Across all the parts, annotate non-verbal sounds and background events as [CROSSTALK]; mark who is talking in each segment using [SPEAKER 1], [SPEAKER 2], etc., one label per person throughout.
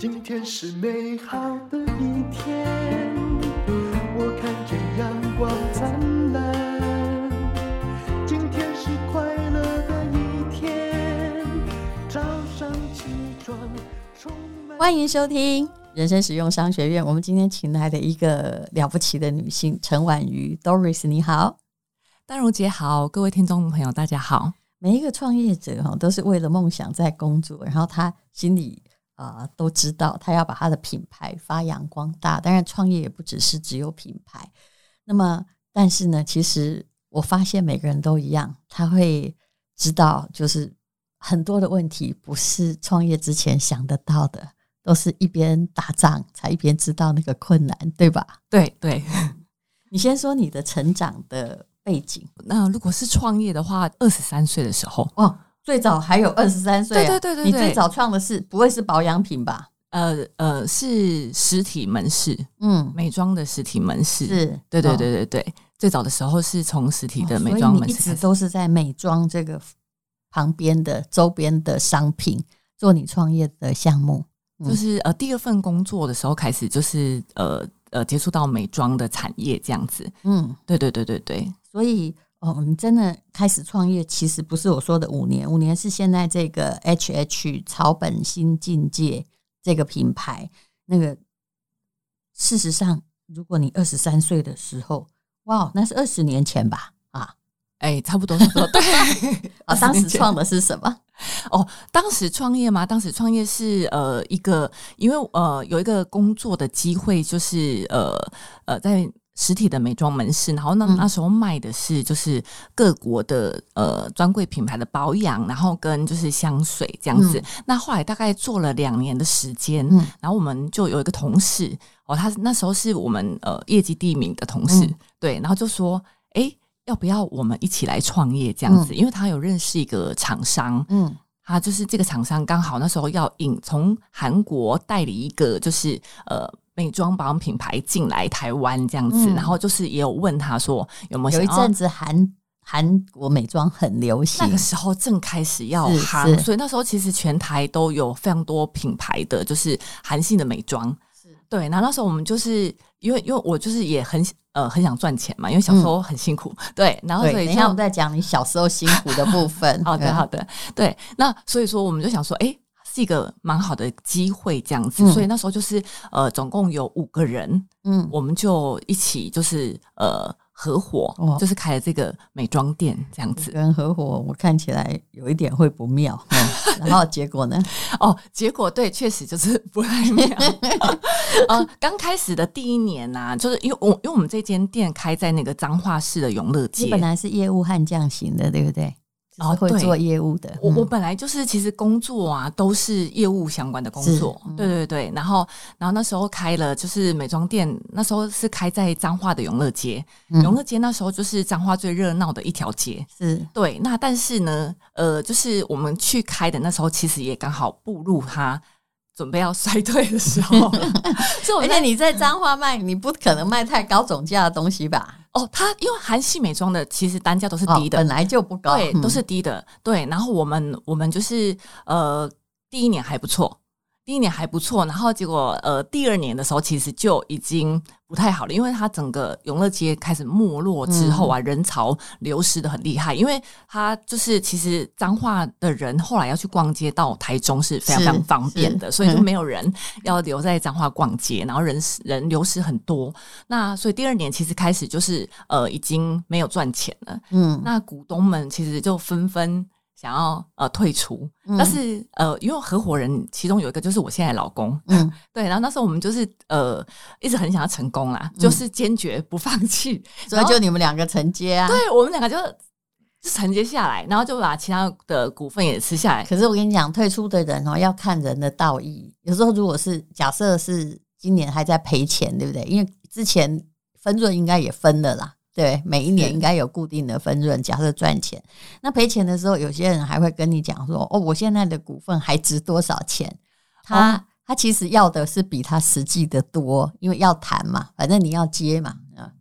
[SPEAKER 1] 今天是美好的一天，我看见阳光灿烂。今天是快乐的一天，早上起床充满。
[SPEAKER 2] 欢迎收听人生实用商学院。我们今天请来的一个了不起的女性陈婉瑜 Doris，你好，
[SPEAKER 3] 丹如姐好，各位听众朋友大家好。
[SPEAKER 2] 每一个创业者哈都是为了梦想在工作，然后他心里。啊、呃，都知道他要把他的品牌发扬光大。当然，创业也不只是只有品牌。那么，但是呢，其实我发现每个人都一样，他会知道，就是很多的问题不是创业之前想得到的，都是一边打仗才一边知道那个困难，对吧？
[SPEAKER 3] 对对。[LAUGHS]
[SPEAKER 2] 你先说你的成长的背景。
[SPEAKER 3] 那如果是创业的话，二十三岁的时候
[SPEAKER 2] 哦。最早还有二十三岁，
[SPEAKER 3] 对对对对，
[SPEAKER 2] 你最早创的是不会是保养品吧？
[SPEAKER 3] 呃呃，是实体门市，嗯，美妆的实体门市，
[SPEAKER 2] 是，
[SPEAKER 3] 对对对对对。哦、最早的时候是从实体的美妆门市，
[SPEAKER 2] 一直都是在美妆这个旁边的周边的商品做你创业的项目，
[SPEAKER 3] 嗯、就是呃第二份工作的时候开始就是呃呃接触到美妆的产业这样子，嗯，对对对对对，
[SPEAKER 2] 所以。哦，你真的开始创业，其实不是我说的五年，五年是现在这个 H H 草本新境界这个品牌。那个事实上，如果你二十三岁的时候，哇，那是二十年前吧？啊，
[SPEAKER 3] 哎，差不多，差不多。对
[SPEAKER 2] 啊，[LAUGHS] 当时创的是什么？[LAUGHS]
[SPEAKER 3] 哦，当时创业吗？当时创业是呃一个，因为呃有一个工作的机会，就是呃呃在。实体的美妆门市，然后那那时候卖的是就是各国的呃专柜品牌的保养，然后跟就是香水这样子。嗯、那后来大概做了两年的时间，嗯、然后我们就有一个同事哦，他那时候是我们呃业绩第一名的同事，嗯、对，然后就说，哎，要不要我们一起来创业这样子？嗯、因为他有认识一个厂商，嗯，他就是这个厂商刚好那时候要引从韩国代理一个就是呃。美妆保养品牌进来台湾这样子，嗯、然后就是也有问他说有没有，有一阵子
[SPEAKER 2] 韩韩国美妆很流行，
[SPEAKER 3] 那个时候正开始要韩，所以那时候其实全台都有非常多品牌的就是韩系的美妆，是对。然后那时候我们就是因为因为我就是也很呃很想赚钱嘛，因为小时候很辛苦，嗯、[LAUGHS] 对。然后所以
[SPEAKER 2] 等一下我们再讲你小时候辛苦的部分。[LAUGHS]
[SPEAKER 3] 好的好的，对。那所以说我们就想说，哎。是一个蛮好的机会，这样子，嗯、所以那时候就是呃，总共有五个人，嗯，我们就一起就是呃合伙，哦、就是开了这个美妆店，这样子。
[SPEAKER 2] 跟合伙，我看起来有一点会不妙，嗯、[LAUGHS] 然后结果呢？
[SPEAKER 3] 哦，结果对，确实就是不太妙。[LAUGHS] 呃，刚开始的第一年呐、啊，就是因为我因为我们这间店开在那个彰化市的永乐街，
[SPEAKER 2] 你本来是业务悍将型的，对不对？然后会做业务的，
[SPEAKER 3] 我我本来就是其实工作啊都是业务相关的工作，对对对。然后然后那时候开了就是美妆店，那时候是开在彰化的永乐街，永乐街那时候就是彰化最热闹的一条街，是对。那但是呢，呃，就是我们去开的那时候，其实也刚好步入它准备要衰退的时候，[LAUGHS]
[SPEAKER 2] 而且你在彰化卖，你不可能卖太高总价的东西吧？
[SPEAKER 3] 哦，它因为韩系美妆的其实单价都是低的，
[SPEAKER 2] 哦，本来就不高，
[SPEAKER 3] 对，都是低的，对。然后我们我们就是呃，第一年还不错。第一年还不错，然后结果呃，第二年的时候其实就已经不太好了，因为它整个永乐街开始没落之后啊，嗯、人潮流失的很厉害，因为它就是其实彰化的人后来要去逛街到台中是非常非常方便的，所以就没有人要留在彰化逛街，然后人人流失很多，那所以第二年其实开始就是呃已经没有赚钱了，嗯，那股东们其实就纷纷。想要呃退出，但是呃，因为合伙人其中有一个就是我现在老公，嗯，[LAUGHS] 对，然后那时候我们就是呃一直很想要成功啦，嗯、就是坚决不放弃，[LAUGHS]
[SPEAKER 2] 所以就你们两个承接啊，
[SPEAKER 3] 对，我们两个就就承接下来，然后就把其他的股份也吃下来。
[SPEAKER 2] 可是我跟你讲，退出的人哦要看人的道义，有时候如果是假设是今年还在赔钱，对不对？因为之前分润应该也分了啦。对，每一年应该有固定的分润。假设赚钱，那赔钱的时候，有些人还会跟你讲说：“哦，我现在的股份还值多少钱？”他、哦、他其实要的是比他实际的多，因为要谈嘛，反正你要接嘛，啊，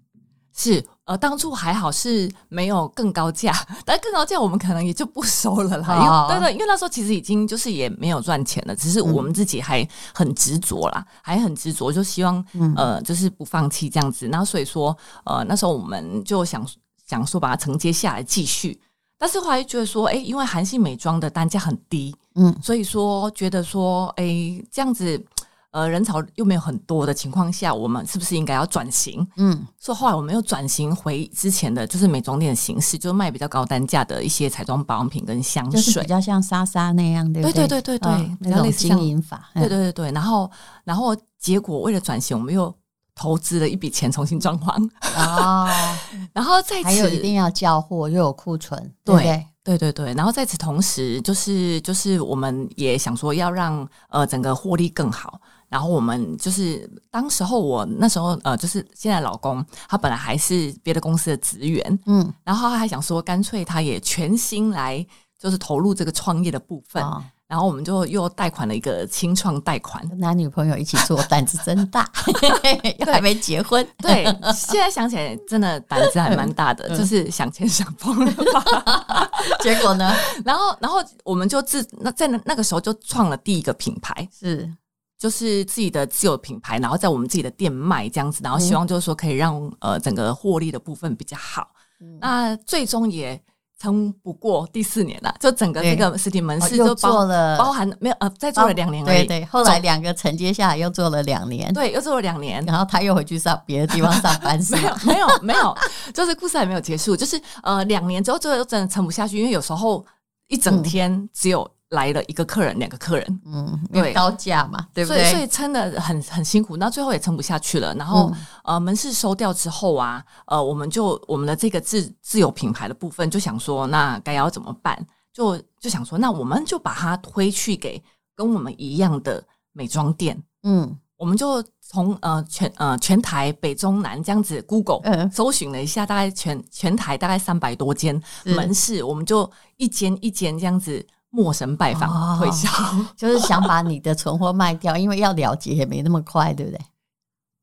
[SPEAKER 3] 是呃，当初还好是没有更高价，但更高价我们可能也就不收了啦。
[SPEAKER 2] 哦、
[SPEAKER 3] 因为对对，因为那时候其实已经就是也没有赚钱了，只是我们自己还很执着啦，嗯、还很执着，就希望呃，就是不放弃这样子。然后所以说，呃，那时候我们就想想说把它承接下来继续，但是后来觉得说，哎，因为韩系美妆的单价很低，嗯，所以说觉得说，哎，这样子。呃，人潮又没有很多的情况下，我们是不是应该要转型？嗯，所以后来我们又转型回之前的就是美妆店的形式，就是卖比较高单价的一些彩妆保养品跟香水，
[SPEAKER 2] 就是比较像莎莎那样的，对
[SPEAKER 3] 对对对对，
[SPEAKER 2] 哦、那种经营法，
[SPEAKER 3] 对对对对。然后，然后结果为了转型，我们又投资了一笔钱重新装潢哦，[LAUGHS] 然后在此
[SPEAKER 2] 还有一定要交货，又有库存，对？
[SPEAKER 3] 对对对。然后在此同时，就是就是我们也想说要让呃整个获利更好。然后我们就是当时候我那时候呃，就是现在老公他本来还是别的公司的职员，嗯，然后他还想说干脆他也全心来就是投入这个创业的部分，哦、然后我们就又贷款了一个清创贷款，
[SPEAKER 2] 男女朋友一起做，胆子真大，又 [LAUGHS] 还没结婚，
[SPEAKER 3] 对，现在想起来真的胆子还蛮大的，嗯、就是想钱想疯了吧，[LAUGHS]
[SPEAKER 2] 结果呢，[LAUGHS]
[SPEAKER 3] 然后然后我们就自那在那那个时候就创了第一个品牌，
[SPEAKER 2] 是。
[SPEAKER 3] 就是自己的自有品牌，然后在我们自己的店卖这样子，然后希望就是说可以让、嗯、呃整个获利的部分比较好。嗯、那最终也撑不过第四年了，就整个这个实体门市就做了包含没有呃再做了两年而已。
[SPEAKER 2] 对对，后来两个承接下来又做了两年，
[SPEAKER 3] 对，又做了两年，
[SPEAKER 2] 然后他又回去上别的地方上班是？[LAUGHS]
[SPEAKER 3] 没有没有没有，就是故事还没有结束，就是呃两年之后，最后真的撑不下去，因为有时候一整天只有、嗯。来了一个客人，两个客人，
[SPEAKER 2] 嗯，因为高价嘛，对，不对？
[SPEAKER 3] 所以撑的很很辛苦，那最后也撑不下去了。然后、嗯、呃，门市收掉之后啊，呃，我们就我们的这个自自有品牌的部分，就想说，那该要怎么办？就就想说，那我们就把它推去给跟我们一样的美妆店，嗯，我们就从呃全呃全台北中南这样子 Google 搜寻了一下，大概全全台大概三百多间门市，嗯、我们就一间一间这样子。陌生拜访推销，[LAUGHS]
[SPEAKER 2] 就是想把你的存货卖掉，因为要了结也没那么快，对不对？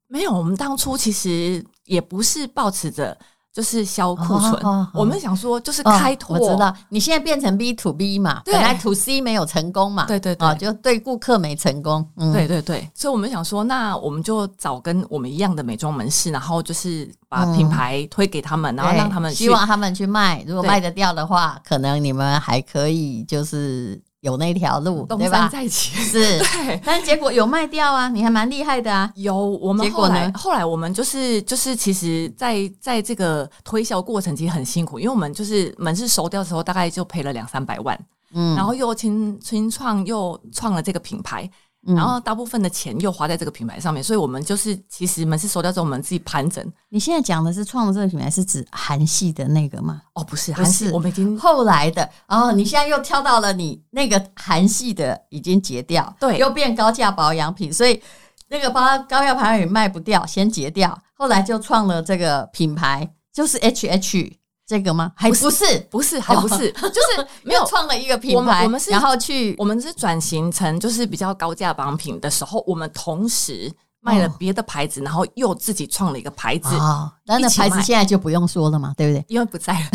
[SPEAKER 3] 没有，我们当初其实也不是抱持着。就是销库存，我们想说就是开拓、哦。
[SPEAKER 2] 我知道。你现在变成 B to B 嘛，对。本来 to C 没有成功嘛，
[SPEAKER 3] 对对对，
[SPEAKER 2] 哦、就对顾客没成功，
[SPEAKER 3] 嗯、对对对，所以我们想说，那我们就找跟我们一样的美妆门市，然后就是把品牌推给他们，嗯、然后让他们
[SPEAKER 2] 希望他们去卖，如果卖得掉的话，可能你们还可以就是。有那条路，对吧？
[SPEAKER 3] 在一起
[SPEAKER 2] 是，[LAUGHS] 对，但是结果有卖掉啊，你还蛮厉害的啊。
[SPEAKER 3] 有，我们后来后来我们就是就是，其实在在这个推销过程其实很辛苦，因为我们就是门市收掉的时候，大概就赔了两三百万，嗯，然后又新新创又创了这个品牌。然后大部分的钱又花在这个品牌上面，所以我们就是其实门市收掉之后，我们自己盘整。
[SPEAKER 2] 你现在讲的是创的这个品牌是指韩系的那个吗？
[SPEAKER 3] 哦，不是，韩系我们已经
[SPEAKER 2] 后来的。然后你现在又跳到了你那个韩系的已经结掉，对，又变高价保养品，所以那个包高价保养品卖不掉，先结掉，后来就创了这个品牌，就是 HH。这个吗？还不是，
[SPEAKER 3] 不是，还不是，[LAUGHS] 就是没有
[SPEAKER 2] 创了一个品牌。
[SPEAKER 3] 我们是，
[SPEAKER 2] 然后去，
[SPEAKER 3] 我们是转型成就是比较高价榜品的时候，我们同时卖了别的牌子，然后又自己创了一个牌子。
[SPEAKER 2] 啊，那那牌子现在就不用说了嘛，对不对？
[SPEAKER 3] 因为不在了。[LAUGHS]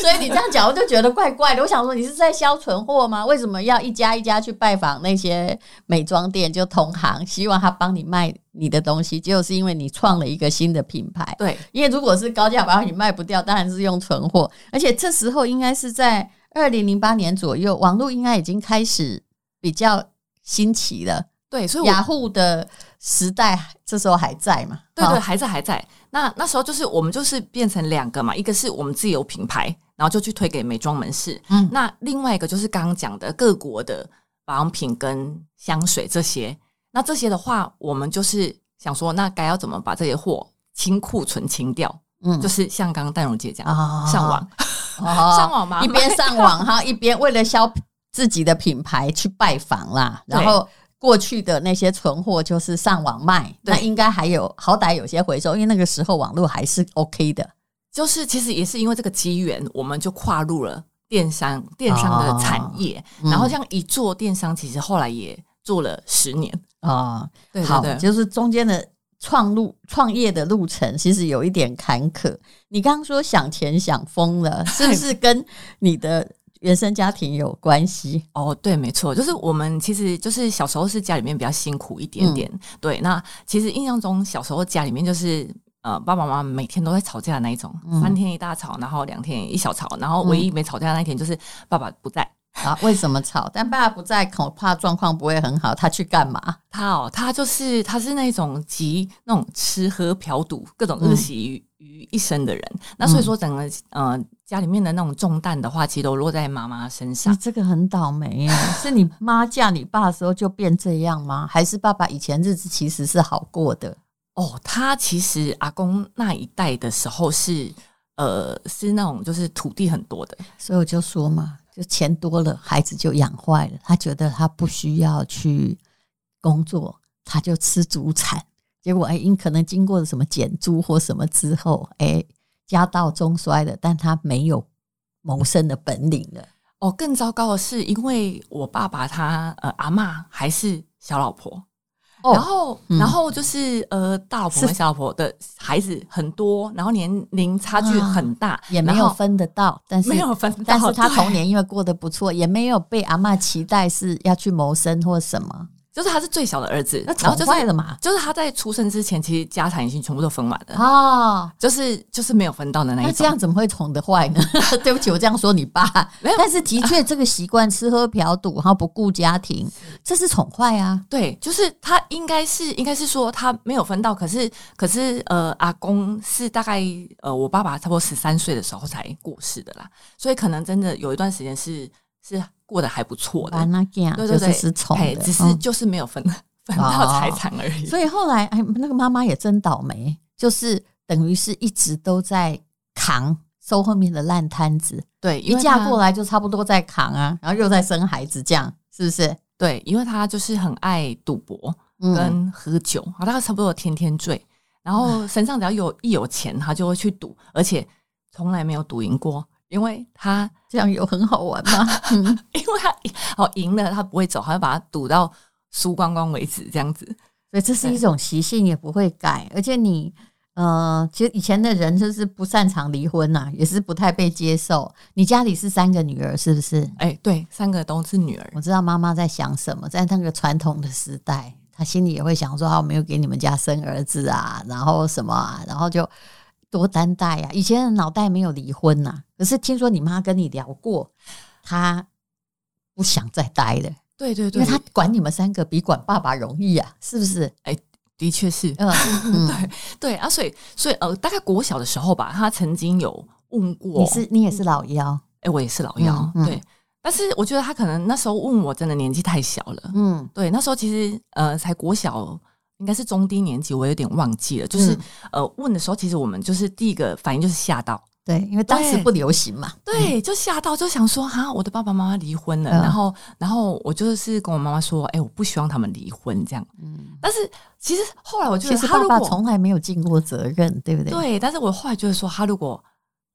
[SPEAKER 2] 所以你这样讲，我就觉得怪怪的。我想说，你是在销存货吗？为什么要一家一家去拜访那些美妆店，就同行，希望他帮你卖你的东西？结果是因为你创了一个新的品牌。
[SPEAKER 3] 对，
[SPEAKER 2] 因为如果是高价保养品卖不掉，当然是用存货。而且这时候应该是在二零零八年左右，网络应该已经开始比较兴起了。
[SPEAKER 3] 对，所以
[SPEAKER 2] 雅虎的时代这时候还在嘛？
[SPEAKER 3] 对对，还在还在。那那时候就是我们就是变成两个嘛，一个是我们自己有品牌，然后就去推给美妆门市。嗯，那另外一个就是刚刚讲的各国的保养品跟香水这些。那这些的话，我们就是想说，那该要怎么把这些货清库存清掉？嗯，就是像刚刚淡如姐讲，哦、上网，哦、上网嘛，
[SPEAKER 2] 一边上网哈，一边为了销自己的品牌去拜访啦，然后。过去的那些存货就是上网卖，对那应该还有好歹有些回收，因为那个时候网络还是 OK 的。
[SPEAKER 3] 就是其实也是因为这个机缘，我们就跨入了电商电商的产业，哦嗯、然后像一做电商，其实后来也做了十年
[SPEAKER 2] 啊。好，就是中间的创路创业的路程其实有一点坎坷。你刚刚说想钱想疯了，是不是跟你的原生家庭有关系？[LAUGHS]
[SPEAKER 3] 哦，对，没错，就是我们其实就是小时候是家里面比较辛苦一点点。嗯、对，那其实印象中小时候家里面就是呃爸爸妈妈每天都在吵架的那一种，嗯、三天一大吵，然后两天一小吵，然后唯一没吵架的那一天就是爸爸不在。
[SPEAKER 2] 啊，为什么吵？但爸爸不在，恐怕状况不会很好。他去干嘛？
[SPEAKER 3] 他哦，他就是他是那种集那种吃喝嫖赌各种恶习于于一身的人。嗯、那所以说，整个呃家里面的那种重担的话，其实都落在妈妈身上。
[SPEAKER 2] 这个很倒霉耶，[LAUGHS] 是你妈嫁你爸的时候就变这样吗？还是爸爸以前日子其实是好过的？
[SPEAKER 3] 哦，他其实阿公那一代的时候是呃是那种就是土地很多的，
[SPEAKER 2] 所以我就说嘛。就钱多了，孩子就养坏了。他觉得他不需要去工作，他就吃祖产。结果哎，因可能经过了什么减租或什么之后，哎，家道中衰了。但他没有谋生的本领了。
[SPEAKER 3] 哦，更糟糕的是，因为我爸爸他呃阿嬷还是小老婆。然后，嗯、然后就是呃，大老婆跟小老婆的孩子很多，然后年龄差距很大，啊、
[SPEAKER 2] 也没有分得到，但是
[SPEAKER 3] 没有分，
[SPEAKER 2] 但是他童年因为过得不错，也没有被阿嬷期待是要去谋生或什么。
[SPEAKER 3] 就是他是最小的儿子，
[SPEAKER 2] 那宠坏了嘛？
[SPEAKER 3] 就是他在出生之前，其实家产已经全部都分完了哦，就是就是没有分到的那一种。
[SPEAKER 2] 那这样怎么会宠得坏呢？[LAUGHS] 对不起，我这样说你爸没有。但是的确，这个习惯吃喝嫖赌，然后不顾家庭，这是宠坏啊。
[SPEAKER 3] 对，就是他应该是应该是说他没有分到，可是可是呃，阿公是大概呃，我爸爸差不多十三岁的时候才过世的啦，所以可能真的有一段时间是是。过得还不错的，
[SPEAKER 2] 对对对，是宠
[SPEAKER 3] 的，只是就是没有分 [LAUGHS] 分到财产而已。
[SPEAKER 2] 所以后来，哎，那个妈妈也真倒霉，就是等于是一直都在扛收后面的烂摊子。
[SPEAKER 3] 对，
[SPEAKER 2] 一嫁过来就差不多在扛啊，然后又在生孩子，这样是不是？
[SPEAKER 3] 对，因为她就是很爱赌博跟喝酒，好，他差不多天天醉，然后身上只要有一有钱，她就会去赌，而且从来没有赌赢过。因为他
[SPEAKER 2] 这样有很好玩吗？[LAUGHS]
[SPEAKER 3] 因为他哦赢了，他不会走，他会把它赌到输光光为止，这样子。
[SPEAKER 2] 所以这是一种习性，也不会改。而且你呃，其实以前的人就是不擅长离婚呐、啊，也是不太被接受。你家里是三个女儿，是不是？
[SPEAKER 3] 哎，对，三个都是女儿。
[SPEAKER 2] 我知道妈妈在想什么，在那个传统的时代，她心里也会想说：“啊，我没有给你们家生儿子啊，然后什么啊，然后就。”多担待呀！以前的脑袋没有离婚呐、啊，可是听说你妈跟你聊过，她不想再待了。
[SPEAKER 3] 对对对，
[SPEAKER 2] 因为她管你们三个比管爸爸容易啊，是不是？
[SPEAKER 3] 哎，的确是。嗯，[LAUGHS] 对对啊，所以所以呃，大概国小的时候吧，她曾经有问过。
[SPEAKER 2] 你是你也是老幺？
[SPEAKER 3] 哎，我也是老幺。嗯、对，但是我觉得他可能那时候问我，真的年纪太小了。嗯，对，那时候其实呃，才国小。应该是中低年级，我有点忘记了。就是、嗯、呃，问的时候，其实我们就是第一个反应就是吓到，
[SPEAKER 2] 对，因为当时不流行嘛。
[SPEAKER 3] 对，嗯、就吓到，就想说哈，我的爸爸妈妈离婚了。嗯、然后，然后我就是跟我妈妈说，哎、欸，我不希望他们离婚这样。嗯，但是其实后来我觉得，他
[SPEAKER 2] 爸爸从来没有尽过责任，对不对？
[SPEAKER 3] 对，但是我后来就是说，他如果。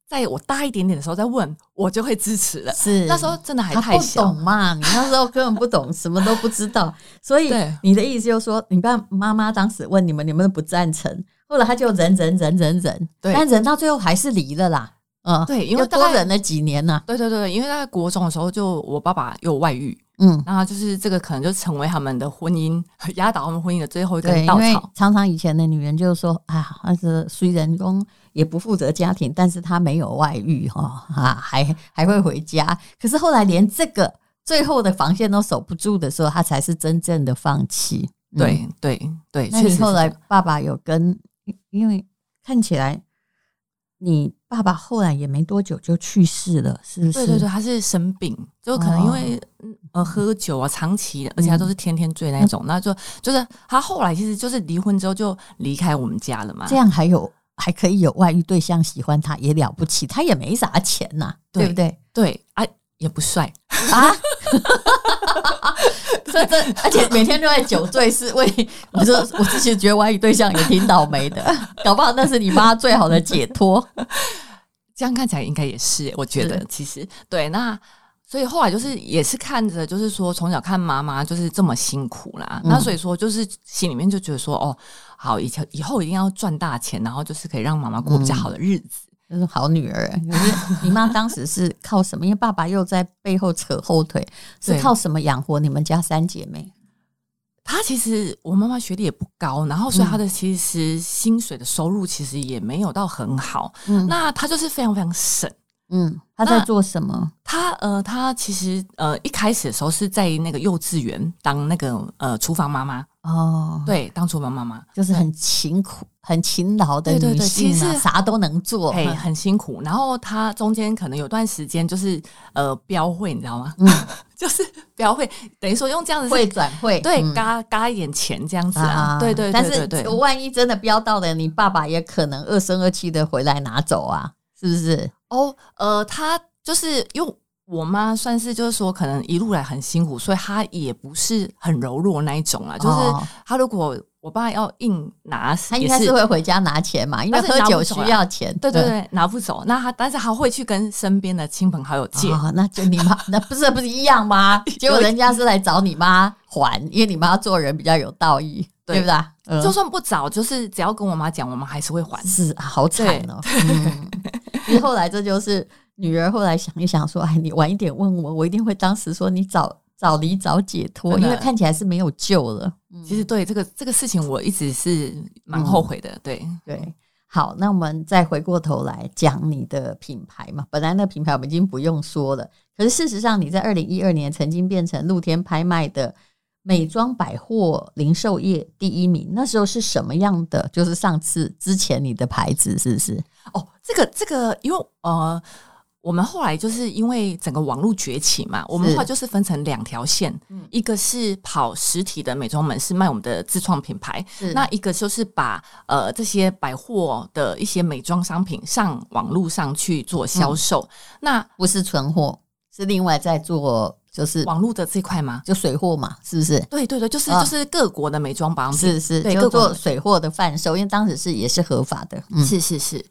[SPEAKER 3] 在我大一点点的时候再问，我就会支持了。是那时候真的还太小
[SPEAKER 2] 懂嘛？你那时候根本不懂，什么都不知道。所以你的意思就是说，你爸妈妈当时问你们，你们都不赞成。后来他就忍忍忍忍忍，对，但忍到最后还是离了啦。嗯，对，因为多忍了几年呢。
[SPEAKER 3] 对对对，因为在国中的时候，就我爸爸有外遇。嗯，然后就是这个可能就成为他们的婚姻 [LAUGHS] 压倒他们婚姻的最后一根稻草。
[SPEAKER 2] 常常以前的女人就是说啊，那是虽然公也不负责家庭，但是她没有外遇哈啊，还还会回家。可是后来连这个最后的防线都守不住的时候，她才是真正的放弃。
[SPEAKER 3] 对对对，
[SPEAKER 2] 那你后来爸爸有跟，因为看起来你。爸爸后来也没多久就去世了，是不是？
[SPEAKER 3] 对对对，他是生病，就可能因为、哦、呃喝酒啊，长期的，而且他都是天天醉那种，嗯、那就就是他后来其实就是离婚之后就离开我们家了嘛。
[SPEAKER 2] 这样还有还可以有外遇对象喜欢他也了不起，他也没啥钱呐、啊，对，对不对？
[SPEAKER 3] 对啊，也不帅啊。[LAUGHS]
[SPEAKER 2] 这这，而且每天都在酒醉，是为 [LAUGHS] 我说我之前觉得外遇对象也挺倒霉的，[LAUGHS] 搞不好那是你妈最好的解脱。
[SPEAKER 3] 这样看起来应该也是，我觉得其实对。那所以后来就是也是看着，就是说从小看妈妈就是这么辛苦啦，
[SPEAKER 2] 嗯、
[SPEAKER 3] 那所以说就是心里面就觉得说，哦，好，以前以后一定要赚大钱，然后就是可以让妈妈过比较好的日子，
[SPEAKER 2] 就、嗯、是好女儿。[LAUGHS] 可是你妈当时是靠什么？因为爸爸又在背后扯后腿，是靠什么养活你们家三姐妹？
[SPEAKER 3] 她其实我妈妈学历也不高，然后所以她的其实薪水的收入其实也没有到很好，嗯，那她就是非常非常省。
[SPEAKER 2] 嗯，他在做什么？
[SPEAKER 3] 他呃，他其实呃，一开始的时候是在那个幼稚园当那个呃厨房妈妈
[SPEAKER 2] 哦，
[SPEAKER 3] 对，当厨房妈妈
[SPEAKER 2] 就是很勤苦、很勤劳的女性，啊，对对对，其实啥都能做，
[SPEAKER 3] 嘿，很辛苦。然后他中间可能有段时间就是呃标会，你知道吗？
[SPEAKER 2] 嗯，[LAUGHS]
[SPEAKER 3] 就是标会，等于说用这样子
[SPEAKER 2] 会转会，
[SPEAKER 3] 对，嘎嘎一点钱这样子啊，对对对对对。
[SPEAKER 2] 万一真的标到了，你爸爸也可能二声二气的回来拿走啊。是不是？
[SPEAKER 3] 哦，呃，他就是因为我妈算是就是说，可能一路来很辛苦，所以她也不是很柔弱那一种啊。就是她如果我爸要硬拿，
[SPEAKER 2] 他应该是会回家拿钱嘛，因为喝酒需要钱。
[SPEAKER 3] 对对对，拿不走。那他但是他会去跟身边的亲朋好友借。
[SPEAKER 2] 那就你妈那不是不是一样吗？[LAUGHS] 结果人家是来找你妈还，因为你妈做人比较有道义，对不对？
[SPEAKER 3] 就算不找，就是只要跟我妈讲，我们还是会还。
[SPEAKER 2] 是好惨哦。其 [LAUGHS] 实后来这就是女儿后来想一想说，哎，你晚一点问我，我一定会当时说你早早离早解脱，因为看起来是没有救了。
[SPEAKER 3] 其实对这个这个事情，我一直是蛮后悔的。对、嗯、
[SPEAKER 2] 对，好，那我们再回过头来讲你的品牌嘛。本来那品牌我们已经不用说了，可是事实上你在二零一二年曾经变成露天拍卖的美妆百货零售业第一名。那时候是什么样的？就是上次之前你的牌子是不是？
[SPEAKER 3] 哦。这个这个，因为呃，我们后来就是因为整个网络崛起嘛，我们后来就是分成两条线，一个是跑实体的美妆门市卖我们的自创品牌，那一个就是把呃这些百货的一些美妆商品上网络上去做销售。嗯、那
[SPEAKER 2] 不是存货，是另外在做，就是
[SPEAKER 3] 网络的这块嘛？
[SPEAKER 2] 就水货嘛，是不是？
[SPEAKER 3] 对对对，就是就是各国的美妆保养品，
[SPEAKER 2] 是是，对，就做水货的贩售，因为当时是也是合法的，
[SPEAKER 3] 嗯、是是是。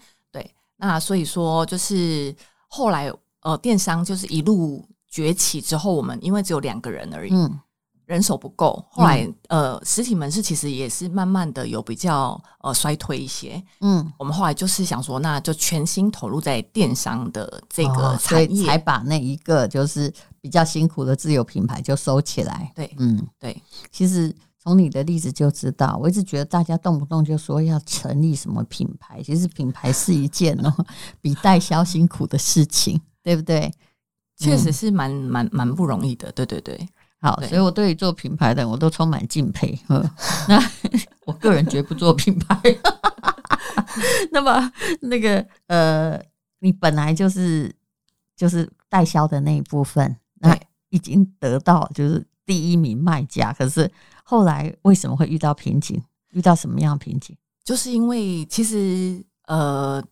[SPEAKER 3] 那所以说，就是后来呃，电商就是一路崛起之后，我们因为只有两个人而已，嗯，人手不够。后来呃，实体门市其实也是慢慢的有比较呃衰退一些，嗯，我们后来就是想说，那就全心投入在电商的这个产业，哦，
[SPEAKER 2] 才把那一个就是比较辛苦的自有品牌就收起来。
[SPEAKER 3] 对，
[SPEAKER 2] 嗯，
[SPEAKER 3] 对，
[SPEAKER 2] 其实。从你的例子就知道，我一直觉得大家动不动就说要成立什么品牌，其实品牌是一件哦 [LAUGHS] 比代销辛苦的事情，对不对？
[SPEAKER 3] 确实是蛮蛮蛮不容易的，对对对。
[SPEAKER 2] 好，所以我对于做品牌的我都充满敬佩。嗯，[LAUGHS] 那我个人绝不做品牌。[LAUGHS] 那么那个呃，你本来就是就是代销的那一部分，那已经得到就是第一名卖家，可是。后来为什么会遇到瓶颈？遇到什么样的瓶颈？
[SPEAKER 3] 就是因为其实呃，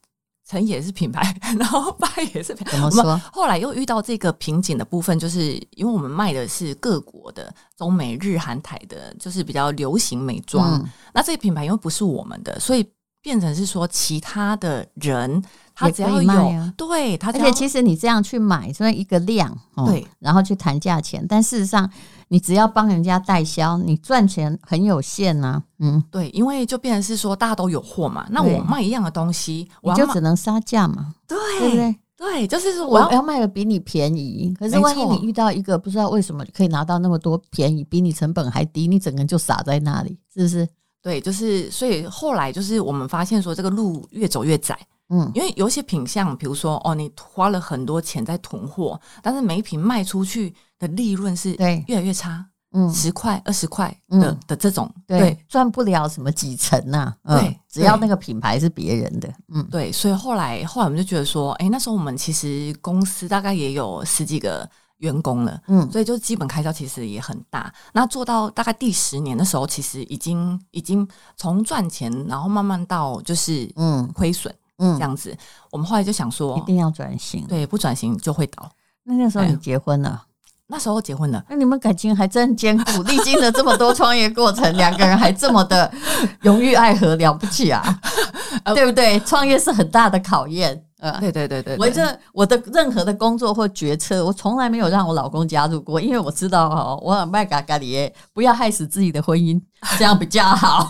[SPEAKER 3] 成也是品牌，[LAUGHS] 然后败也是品牌。
[SPEAKER 2] 怎么说？
[SPEAKER 3] 后来又遇到这个瓶颈的部分，就是因为我们卖的是各国的中美日韩台的，就是比较流行美妆。嗯、那这个品牌因为不是我们的，所以变成是说其他的人他只要有，对他，而
[SPEAKER 2] 且其实你这样去买，所以一个量，哦、对，然后去谈价钱，但事实上。你只要帮人家代销，你赚钱很有限呐、啊。嗯，
[SPEAKER 3] 对，因为就变成是说大家都有货嘛，那我卖一样的东西，
[SPEAKER 2] 我就只能杀价嘛。
[SPEAKER 3] 对，对不对？对，就是说
[SPEAKER 2] 我要，我要卖的比你便宜。可是万一你遇到一个不知道为什么可以拿到那么多便宜，比你成本还低，你整个人就傻在那里，是不是？
[SPEAKER 3] 对，就是所以后来就是我们发现说这个路越走越窄。嗯，因为有些品相，比如说哦，你花了很多钱在囤货，但是每一瓶卖出去的利润是越来越差，嗯，十块二十块的、嗯、的这种，
[SPEAKER 2] 对，赚不了什么几成呐、啊，对、嗯，只要那个品牌是别人的，嗯，
[SPEAKER 3] 对，所以后来后来我们就觉得说，哎，那时候我们其实公司大概也有十几个员工了，嗯，所以就基本开销其实也很大。那做到大概第十年的时候，其实已经已经从赚钱，然后慢慢到就是嗯。亏损。嗯，这样子，我们后来就想说，
[SPEAKER 2] 一定要转型，
[SPEAKER 3] 对，不转型就会倒。
[SPEAKER 2] 那那时候你结婚了，
[SPEAKER 3] 那时候结婚了，
[SPEAKER 2] 那你们感情还真坚固，历经了这么多创业过程，两个人还这么的 [LAUGHS] 荣誉爱河，了不起啊，[LAUGHS] 对不对？创业是很大的考验，呃，
[SPEAKER 3] 对对对对，
[SPEAKER 2] 我这我的任何的工作或决策，我从来没有让我老公加入过，因为我知道哈，我很麦嘎嘎里，不要害死自己的婚姻，这样比较好。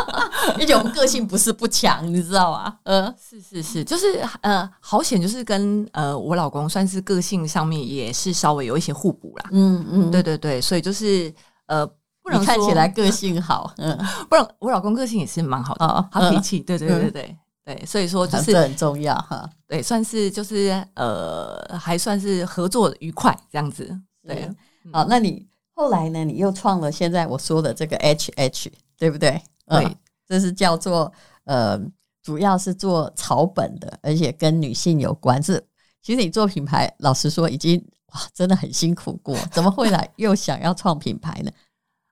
[SPEAKER 2] [LAUGHS] 而且我们个性不是不强，你知道吗？呃，
[SPEAKER 3] 是是是，就是呃，好险，就是跟呃我老公算是个性上面也是稍微有一些互补啦。
[SPEAKER 2] 嗯嗯，
[SPEAKER 3] 对对对，所以就是呃，不能
[SPEAKER 2] 看起来个性好，嗯，[LAUGHS]
[SPEAKER 3] 不然我老公个性也是蛮好的，哦、好脾气，对对对对对、嗯、对，所以说就是
[SPEAKER 2] 很重要哈。
[SPEAKER 3] 对，算是就是呃，还算是合作愉快这样子。对，
[SPEAKER 2] 好，那你后来呢？你又创了现在我说的这个 HH，对不对？对。嗯这是叫做呃，主要是做草本的，而且跟女性有关。是，其实你做品牌，老实说已经哇，真的很辛苦过。怎么会来 [LAUGHS] 又想要创品牌呢？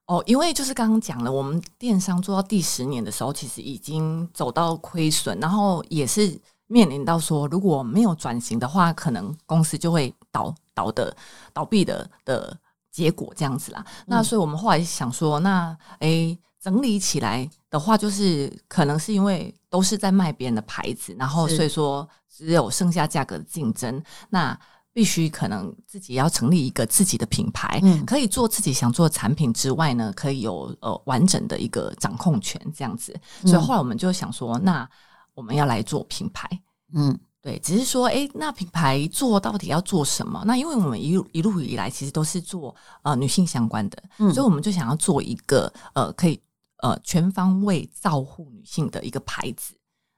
[SPEAKER 3] 哦，因为就是刚刚讲了，我们电商做到第十年的时候，其实已经走到亏损，然后也是面临到说，如果没有转型的话，可能公司就会倒倒的倒闭的的结果这样子啦。嗯、那所以我们后来想说，那诶。整理起来的话，就是可能是因为都是在卖别人的牌子，然后所以说只有剩下价格的竞争，那必须可能自己要成立一个自己的品牌，嗯，可以做自己想做的产品之外呢，可以有呃完整的一个掌控权这样子。所以后来我们就想说，那我们要来做品牌，嗯，对，只是说，诶，那品牌做到底要做什么？那因为我们一路一路以来其实都是做呃女性相关的，嗯，所以我们就想要做一个呃可以。呃，全方位照护女性的一个牌子。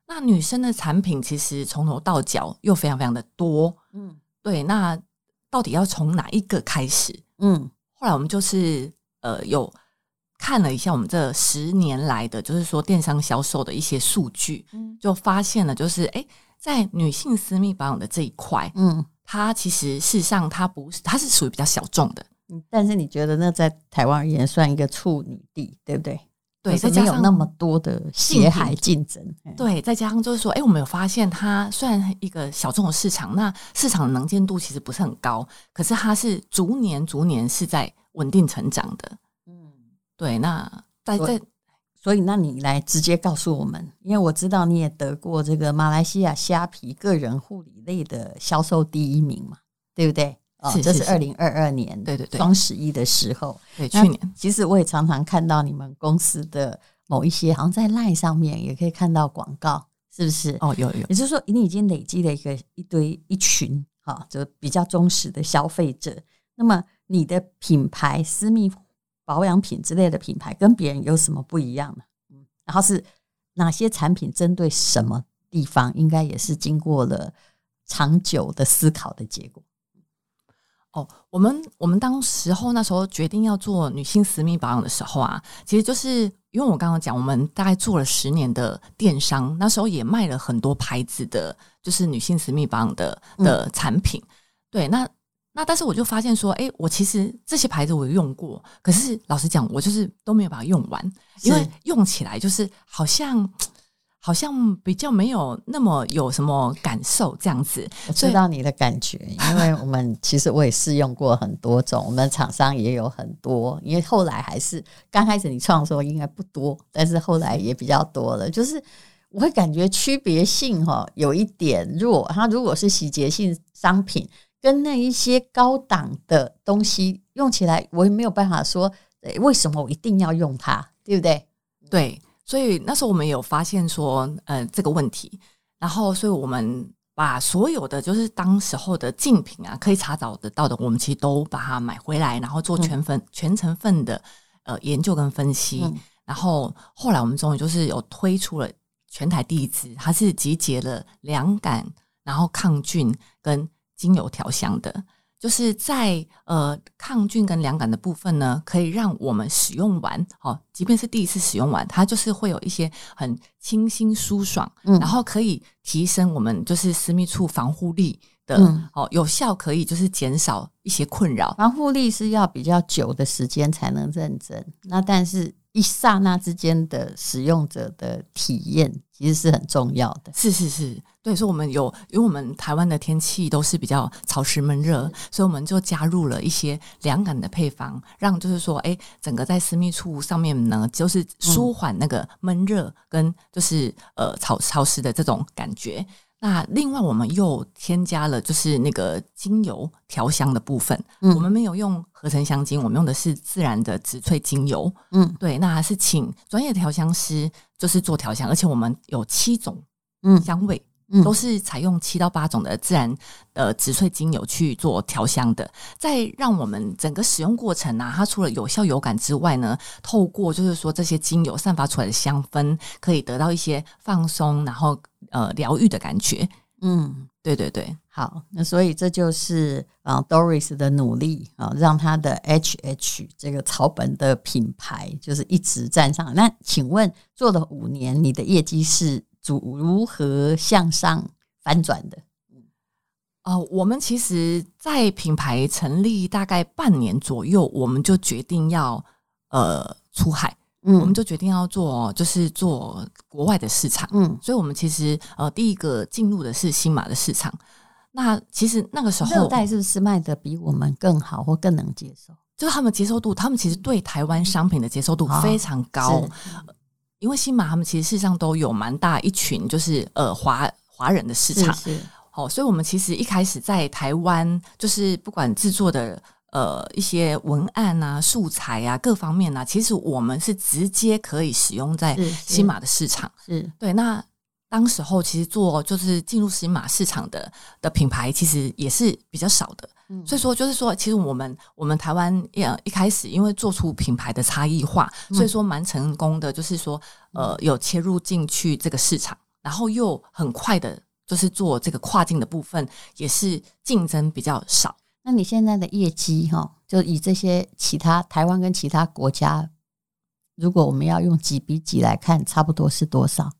[SPEAKER 3] 那女生的产品其实从头到脚又非常非常的多，嗯，对。那到底要从哪一个开始？嗯，后来我们就是呃，有看了一下我们这十年来的，就是说电商销售的一些数据，嗯，就发现了，就是哎，在女性私密保养的这一块，嗯，它其实事实上它不是，它是属于比较小众的。
[SPEAKER 2] 嗯，但是你觉得那在台湾而言算一个处女地，对不对？
[SPEAKER 3] 对，
[SPEAKER 2] 再加上有那么多的血海竞争。
[SPEAKER 3] 对，再加上就是说，哎，我们有发现，它虽然一个小众的市场，那市场能见度其实不是很高，可是它是逐年逐年是在稳定成长的。嗯，对。那在在，
[SPEAKER 2] 所以那你来直接告诉我们，因为我知道你也得过这个马来西亚虾皮个人护理类的销售第一名嘛，对不对？哦，这是二零二二年对对对双十一的时候，
[SPEAKER 3] 对去年。
[SPEAKER 2] 其实我也常常看到你们公司的某一些，好像在 LINE 上面也可以看到广告，是不是？
[SPEAKER 3] 哦，有有。
[SPEAKER 2] 也就是说，你已经累积了一个一堆一群，哈，就比较忠实的消费者。那么，你的品牌私密保养品之类的品牌跟别人有什么不一样呢？嗯，然后是哪些产品针对什么地方，应该也是经过了长久的思考的结果。
[SPEAKER 3] 哦，我们我们当时候那时候决定要做女性私密保养的时候啊，其实就是因为我刚刚讲，我们大概做了十年的电商，那时候也卖了很多牌子的，就是女性私密保养的的产品。嗯、对，那那但是我就发现说，哎，我其实这些牌子我用过，可是老实讲，我就是都没有把它用完，因为用起来就是好像。好像比较没有那么有什么感受这样子，
[SPEAKER 2] 我知道你的感觉，因为我们其实我也试用过很多种，我们厂商也有很多，因为后来还是刚开始你创的时候应该不多，但是后来也比较多了。就是我会感觉区别性哈有一点弱，它如果是洗洁性商品，跟那一些高档的东西用起来，我也没有办法说，为什么我一定要用它，对不对？
[SPEAKER 3] 对。所以那时候我们有发现说，呃，这个问题，然后所以我们把所有的就是当时候的竞品啊，可以查找得到的，我们其实都把它买回来，然后做全分、嗯、全成分的呃研究跟分析，嗯、然后后来我们终于就是有推出了全台第一支，它是集结了凉感，然后抗菌跟精油调香的。就是在呃抗菌跟凉感的部分呢，可以让我们使用完，哦，即便是第一次使用完，它就是会有一些很清新舒爽，嗯，然后可以提升我们就是私密处防护力的，嗯，哦，有效可以就是减少一些困扰。
[SPEAKER 2] 防护力是要比较久的时间才能认真，那但是。一刹那之间的使用者的体验，其实是很重要的。
[SPEAKER 3] 是是是，对，所以我们有，因为我们台湾的天气都是比较潮湿闷热，所以我们就加入了一些凉感的配方，让就是说，哎，整个在私密处上面呢，就是舒缓那个闷热跟就是呃潮潮湿的这种感觉。那另外我们又添加了就是那个精油调香的部分，
[SPEAKER 2] 嗯，
[SPEAKER 3] 我们没有用合成香精，我们用的是自然的植萃精油，
[SPEAKER 2] 嗯，
[SPEAKER 3] 对，那还是请专业调香师就是做调香，而且我们有七种
[SPEAKER 2] 嗯
[SPEAKER 3] 香味。
[SPEAKER 2] 嗯，
[SPEAKER 3] 都是采用七到八种的自然呃植萃精油去做调香的，在让我们整个使用过程啊，它除了有效有感之外呢，透过就是说这些精油散发出来的香氛，可以得到一些放松，然后呃疗愈的感觉。
[SPEAKER 2] 嗯，
[SPEAKER 3] 对对对，
[SPEAKER 2] 好，那所以这就是啊 Doris 的努力啊，让他的 HH 这个草本的品牌就是一直站上。那请问做了五年，你的业绩是？如如何向上翻转的？
[SPEAKER 3] 呃，我们其实，在品牌成立大概半年左右，我们就决定要呃出海，嗯，我们就决定要做，就是做国外的市场，嗯，所以我们其实呃第一个进入的是新马的市场。那其实那个时候，
[SPEAKER 2] 热带是不是卖的比我们更好或更能接受？
[SPEAKER 3] 就是他们接受度，他们其实对台湾商品的接受度非常高。哦因为新马他们其实事实上都有蛮大一群，就是呃华华人的市场，
[SPEAKER 2] 是，
[SPEAKER 3] 哦，所以我们其实一开始在台湾，就是不管制作的呃一些文案啊、素材啊各方面啊，其实我们是直接可以使用在新马的市场。
[SPEAKER 2] 是，是
[SPEAKER 3] 对，那当时候其实做就是进入新马市场的的品牌，其实也是比较少的。所以说，就是说，其实我们我们台湾呃一开始因为做出品牌的差异化，所以说蛮成功的。就是说，呃，有切入进去这个市场，然后又很快的，就是做这个跨境的部分，也是竞争比较少。
[SPEAKER 2] 那你现在的业绩哈，就以这些其他台湾跟其他国家，如果我们要用几比几来看，差不多是多少？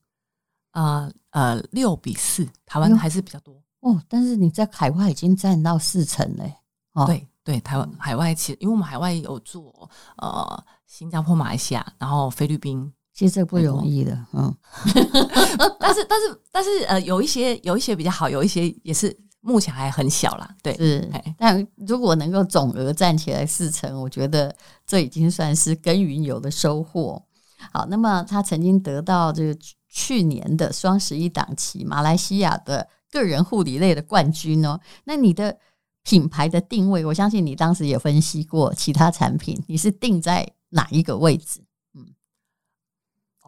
[SPEAKER 3] 呃呃，六比四，台湾还是比较多。
[SPEAKER 2] 哦，但是你在海外已经占到四成嘞。哦，
[SPEAKER 3] 对对，台湾海外其实，因为我们海外有做呃新加坡、马来西亚，然后菲律宾，
[SPEAKER 2] 其实这不容易的，嗯。[LAUGHS]
[SPEAKER 3] 但是但是但是呃，有一些有一些比较好，有一些也是目前还很小啦。对，
[SPEAKER 2] 是。但如果能够总额站起来四成，我觉得这已经算是耕耘有的收获。好，那么他曾经得到这个去年的双十一档期，马来西亚的。个人护理类的冠军哦，那你的品牌的定位，我相信你当时也分析过其他产品，你是定在哪一个位置？嗯，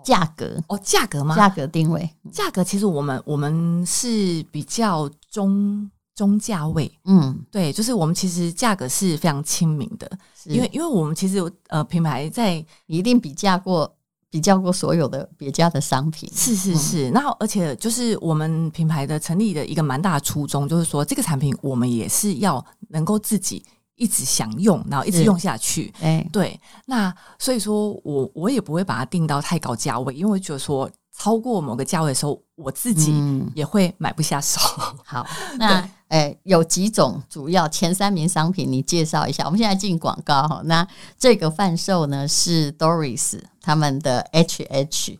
[SPEAKER 2] 价格
[SPEAKER 3] 哦，价格吗？
[SPEAKER 2] 价格定位，
[SPEAKER 3] 价格其实我们我们是比较中中价位，
[SPEAKER 2] 嗯，
[SPEAKER 3] 对，就是我们其实价格是非常亲民的，因为因为我们其实呃品牌在
[SPEAKER 2] 你一定比价过。比较过所有的别家的商品，
[SPEAKER 3] 是是是，然后而且就是我们品牌的成立的一个蛮大的初衷，就是说这个产品我们也是要能够自己一直享用，然后一直用下去。哎，对，那所以说我我也不会把它定到太高价位，因为觉得说超过某个价位的时候，我自己也会买不下手。
[SPEAKER 2] 嗯、[LAUGHS] 好，[LAUGHS] 那。诶，有几种主要前三名商品，你介绍一下。我们现在进广告哈。那这个贩售呢是 Doris 他们的 HH 啊，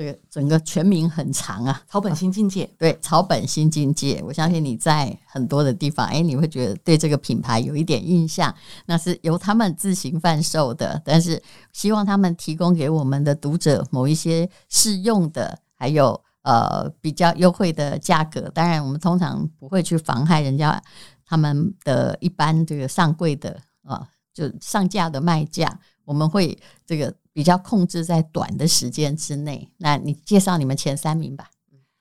[SPEAKER 2] 这个整个全名很长啊，
[SPEAKER 3] 草本新境界。[LAUGHS]
[SPEAKER 2] 对，草本新境界。我相信你在很多的地方，哎，你会觉得对这个品牌有一点印象。那是由他们自行贩售的，但是希望他们提供给我们的读者某一些适用的，还有。呃，比较优惠的价格，当然我们通常不会去妨害人家他们的一般这个上柜的啊、呃，就上架的卖价，我们会这个比较控制在短的时间之内。那你介绍你们前三名吧。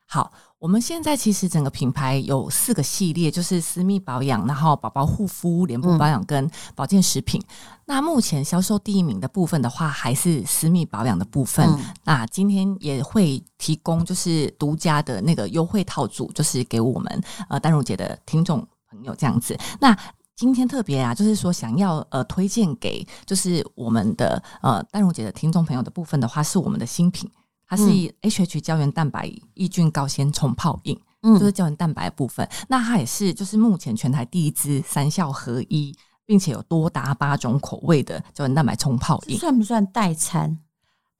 [SPEAKER 3] 好。我们现在其实整个品牌有四个系列，就是私密保养，然后宝宝护肤、脸部保养跟保健食品。嗯、那目前销售第一名的部分的话，还是私密保养的部分。嗯、那今天也会提供就是独家的那个优惠套组，就是给我们呃丹如姐的听众朋友这样子。那今天特别啊，就是说想要呃推荐给就是我们的呃丹如姐的听众朋友的部分的话，是我们的新品。它是以 HH 胶原蛋白抑菌高纤冲泡饮，嗯，就是胶原蛋白的部分。那它也是就是目前全台第一支三效合一，并且有多达八种口味的胶原蛋白冲泡饮，
[SPEAKER 2] 算不算代餐？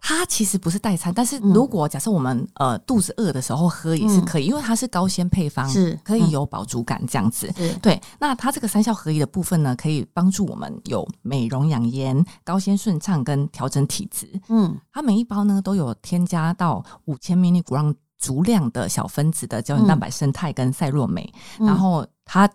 [SPEAKER 3] 它其实不是代餐，但是如果假设我们呃肚子饿的时候喝也是可以，嗯、因为它是高纤配方，是可以有饱足感这样子。嗯、对，那它这个三效合一的部分呢，可以帮助我们有美容养颜、高纤顺畅跟调整体质。嗯，它每一包呢都有添加到五千 mg 足量的小分子的胶原蛋白生肽跟赛洛美，嗯、然后它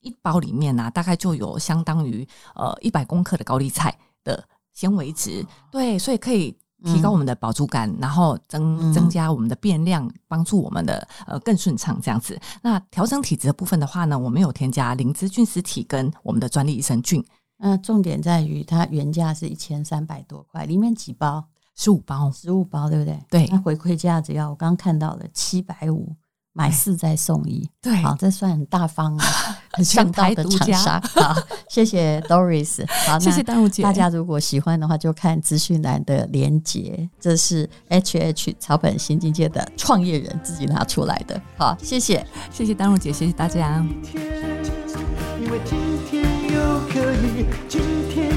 [SPEAKER 3] 一包里面呢、啊，大概就有相当于呃一百公克的高丽菜的纤维质，对，所以可以提高我们的饱足感，嗯、然后增增加我们的变量，帮助我们的呃更顺畅这样子。那调整体质的部分的话呢，我们有添加灵芝菌丝体跟我们的专利益生菌。
[SPEAKER 2] 那重点在于它原价是一千三百多块，里面几包？
[SPEAKER 3] 十五包，
[SPEAKER 2] 十五包，对不对？
[SPEAKER 3] 对。
[SPEAKER 2] 那回馈价只要我刚刚看到的七百五，买四再送一。
[SPEAKER 3] 对，
[SPEAKER 2] 好，这算很大方啊，[LAUGHS] 很上道的厂商。好，谢谢 Doris。好，
[SPEAKER 3] 谢谢丹如姐。
[SPEAKER 2] 大家如果喜欢的话，就看资讯栏的连结。这是 HH 草本新境界的创业人自己拿出来的。好，谢谢，
[SPEAKER 3] 谢谢丹如姐，谢谢大家。今天